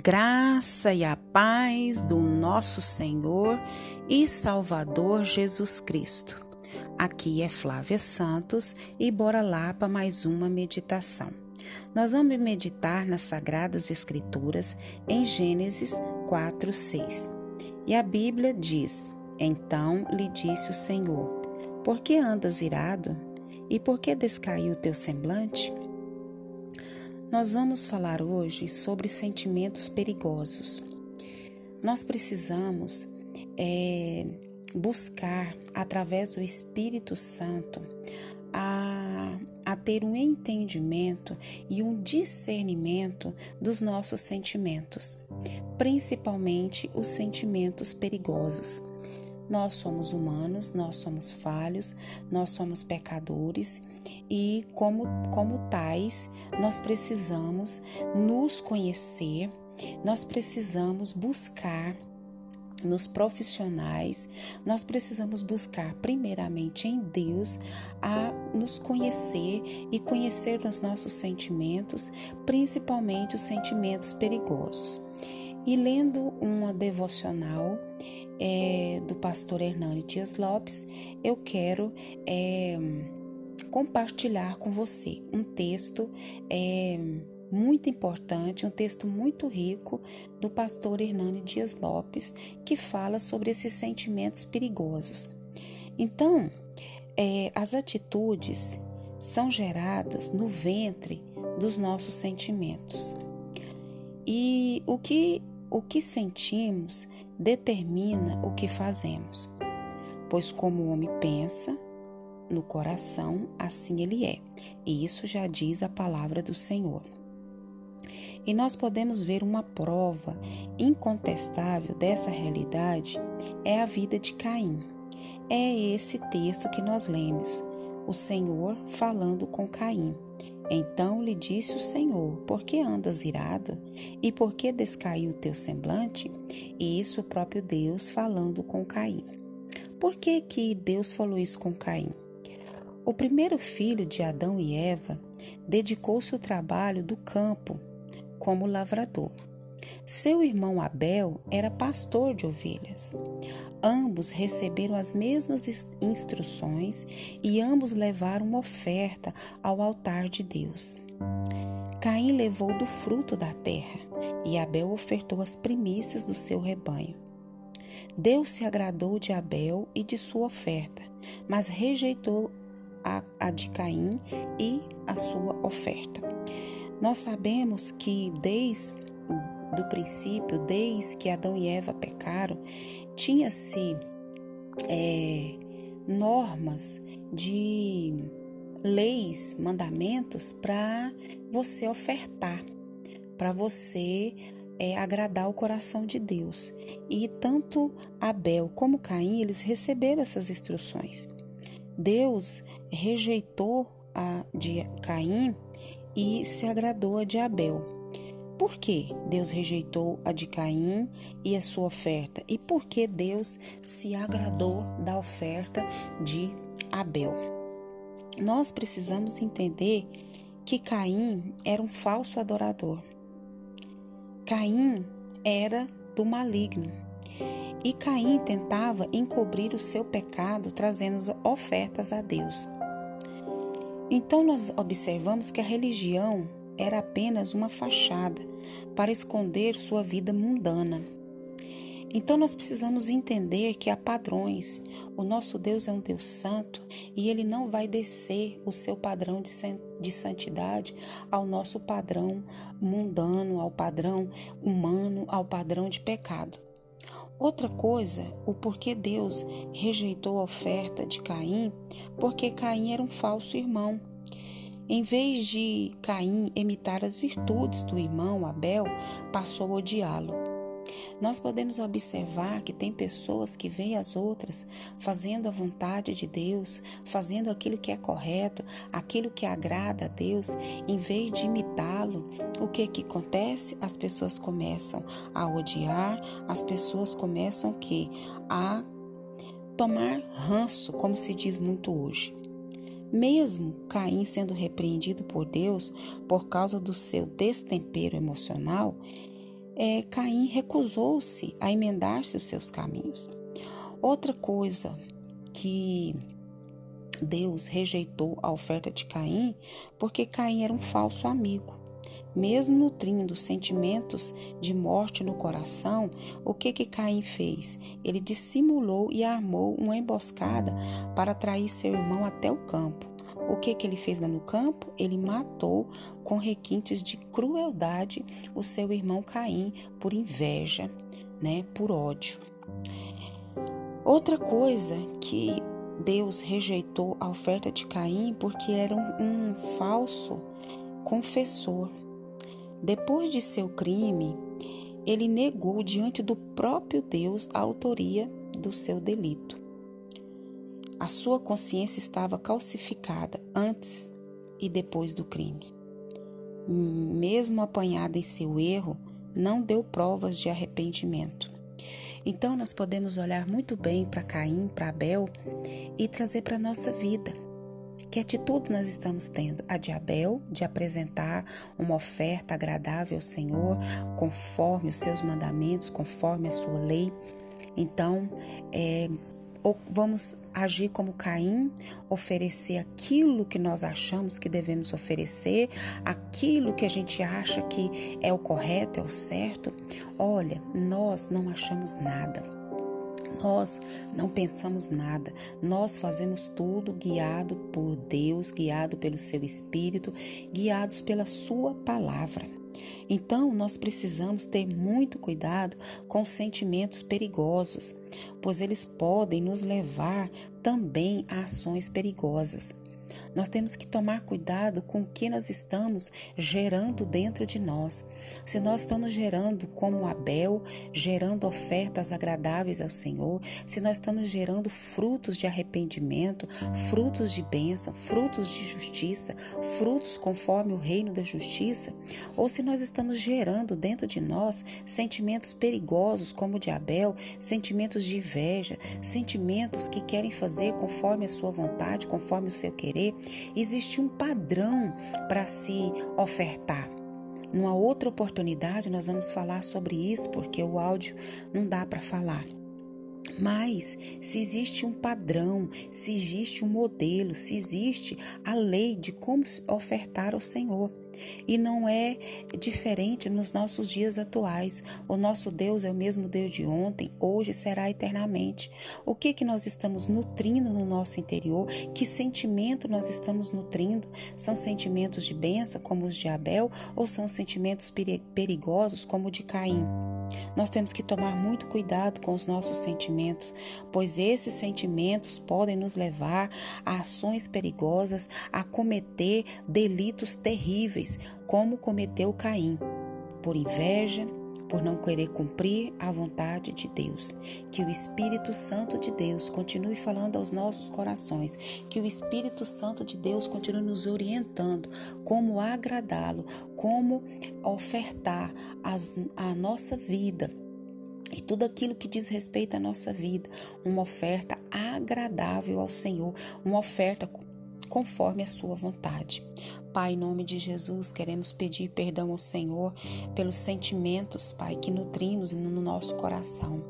graça e a paz do nosso Senhor e Salvador Jesus Cristo. Aqui é Flávia Santos e bora lá para mais uma meditação. Nós vamos meditar nas Sagradas Escrituras em Gênesis 4, 6. E a Bíblia diz: Então lhe disse o Senhor: Por que andas irado? E por que descaiu o teu semblante? Nós vamos falar hoje sobre sentimentos perigosos. Nós precisamos é, buscar, através do Espírito Santo, a, a ter um entendimento e um discernimento dos nossos sentimentos, principalmente os sentimentos perigosos. Nós somos humanos, nós somos falhos, nós somos pecadores e, como, como tais, nós precisamos nos conhecer, nós precisamos buscar nos profissionais, nós precisamos buscar primeiramente em Deus a nos conhecer e conhecer os nossos sentimentos, principalmente os sentimentos perigosos. E lendo uma devocional é, do pastor Hernani Dias Lopes, eu quero é, compartilhar com você um texto. É, muito importante, um texto muito rico do pastor Hernani Dias Lopes, que fala sobre esses sentimentos perigosos. Então, é, as atitudes são geradas no ventre dos nossos sentimentos. E o que, o que sentimos determina o que fazemos. Pois, como o homem pensa, no coração, assim ele é. E isso já diz a palavra do Senhor. E nós podemos ver uma prova incontestável dessa realidade é a vida de Caim. É esse texto que nós lemos, o Senhor falando com Caim. Então lhe disse o Senhor: Por que andas irado? E por que descaiu o teu semblante? E isso o próprio Deus falando com Caim. Por que, que Deus falou isso com Caim? O primeiro filho de Adão e Eva dedicou-se ao trabalho do campo como lavrador. Seu irmão Abel era pastor de ovelhas. Ambos receberam as mesmas instruções e ambos levaram uma oferta ao altar de Deus. Caim levou do fruto da terra e Abel ofertou as primícias do seu rebanho. Deus se agradou de Abel e de sua oferta, mas rejeitou a, a de Caim e a sua oferta. Nós sabemos que desde do princípio, desde que Adão e Eva pecaram, tinha-se é, normas de leis, mandamentos para você ofertar, para você é, agradar o coração de Deus. E tanto Abel como Caim, eles receberam essas instruções. Deus rejeitou a de Caim e se agradou a de Abel. Por que Deus rejeitou a de Caim e a sua oferta? E por que Deus se agradou da oferta de Abel? Nós precisamos entender que Caim era um falso adorador. Caim era do maligno. E Caim tentava encobrir o seu pecado trazendo ofertas a Deus. Então nós observamos que a religião era apenas uma fachada para esconder sua vida mundana. Então nós precisamos entender que há padrões. O nosso Deus é um Deus santo e ele não vai descer o seu padrão de santidade ao nosso padrão mundano, ao padrão humano, ao padrão de pecado. Outra coisa, o porquê Deus rejeitou a oferta de Caim, porque Caim era um falso irmão. Em vez de Caim imitar as virtudes do irmão Abel, passou a odiá-lo. Nós podemos observar que tem pessoas que veem as outras fazendo a vontade de Deus, fazendo aquilo que é correto, aquilo que agrada a Deus, em vez de imitá-lo. O que que acontece? As pessoas começam a odiar, as pessoas começam que a tomar ranço, como se diz muito hoje. Mesmo Caim sendo repreendido por Deus por causa do seu destempero emocional, é, Caim recusou-se a emendar-se os seus caminhos. Outra coisa que Deus rejeitou a oferta de Caim porque Caim era um falso amigo. Mesmo nutrindo sentimentos de morte no coração, o que que Caim fez? Ele dissimulou e armou uma emboscada para atrair seu irmão até o campo. O que que ele fez lá no campo? Ele matou com requintes de crueldade o seu irmão Caim por inveja, né, por ódio. Outra coisa que Deus rejeitou a oferta de Caim porque era um, um falso confessor. Depois de seu crime, ele negou diante do próprio Deus a autoria do seu delito. A sua consciência estava calcificada antes e depois do crime. Mesmo apanhada em seu erro, não deu provas de arrependimento. Então nós podemos olhar muito bem para Caim, para Abel e trazer para a nossa vida. Que atitude nós estamos tendo? A de Abel, de apresentar uma oferta agradável ao Senhor, conforme os seus mandamentos, conforme a sua lei. Então, é, ou vamos agir como Caim, oferecer aquilo que nós achamos que devemos oferecer, aquilo que a gente acha que é o correto, é o certo. Olha, nós não achamos nada. Nós não pensamos nada, nós fazemos tudo guiado por Deus, guiado pelo seu Espírito, guiados pela Sua palavra. Então, nós precisamos ter muito cuidado com sentimentos perigosos, pois eles podem nos levar também a ações perigosas. Nós temos que tomar cuidado com o que nós estamos gerando dentro de nós. Se nós estamos gerando como Abel, gerando ofertas agradáveis ao Senhor, se nós estamos gerando frutos de arrependimento, frutos de bênção, frutos de justiça, frutos conforme o reino da justiça, ou se nós estamos gerando dentro de nós sentimentos perigosos como o de Abel, sentimentos de inveja, sentimentos que querem fazer conforme a sua vontade, conforme o seu querer, existe um padrão para se ofertar. Numa outra oportunidade, nós vamos falar sobre isso, porque o áudio não dá para falar. Mas se existe um padrão, se existe um modelo, se existe a lei de como ofertar ao Senhor. E não é diferente nos nossos dias atuais. O nosso Deus é o mesmo Deus de ontem, hoje será eternamente. O que que nós estamos nutrindo no nosso interior? Que sentimento nós estamos nutrindo? São sentimentos de benção como os de Abel ou são sentimentos perigosos como o de Caim? Nós temos que tomar muito cuidado com os nossos sentimentos, pois esses sentimentos podem nos levar a ações perigosas, a cometer delitos terríveis, como cometeu Caim, por inveja, por não querer cumprir a vontade de Deus. Que o Espírito Santo de Deus continue falando aos nossos corações, que o Espírito Santo de Deus continue nos orientando como agradá-lo, como ofertar as, a nossa vida e tudo aquilo que diz respeito à nossa vida, uma oferta agradável ao Senhor, uma oferta conforme a sua vontade. Pai, em nome de Jesus, queremos pedir perdão ao Senhor pelos sentimentos, Pai, que nutrimos no nosso coração.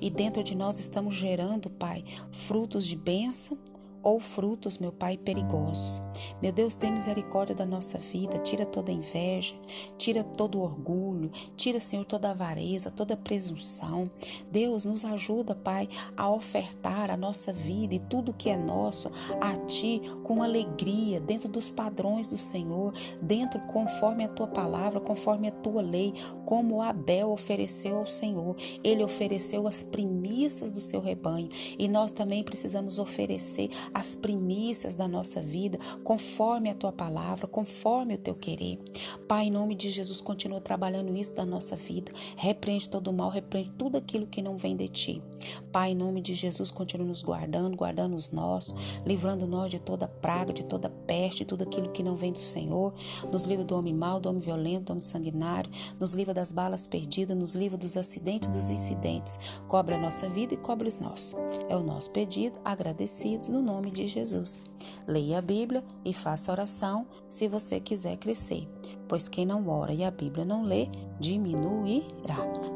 E dentro de nós estamos gerando, Pai, frutos de bênção ou frutos, meu Pai, perigosos. Meu Deus, tem misericórdia da nossa vida, tira toda inveja, tira todo orgulho, tira, Senhor, toda avareza, toda presunção. Deus, nos ajuda, Pai, a ofertar a nossa vida e tudo que é nosso a Ti com alegria, dentro dos padrões do Senhor, dentro conforme a Tua palavra, conforme a Tua lei, como Abel ofereceu ao Senhor. Ele ofereceu as primícias do seu rebanho e nós também precisamos oferecer as primícias da nossa vida, conforme a tua palavra, conforme o teu querer. Pai, em nome de Jesus, continua trabalhando isso da nossa vida. Repreende todo o mal, repreende tudo aquilo que não vem de ti. Pai, em nome de Jesus, continue nos guardando, guardando os nossos, livrando nós de toda praga, de toda peste, de tudo aquilo que não vem do Senhor. Nos livra do homem mau, do homem violento, do homem sanguinário. Nos livra das balas perdidas, nos livra dos acidentes, dos incidentes. Cobre a nossa vida e cobre os nossos. É o nosso pedido, agradecido no nome de Jesus. Leia a Bíblia e faça oração se você quiser crescer, pois quem não ora e a Bíblia não lê, diminuirá.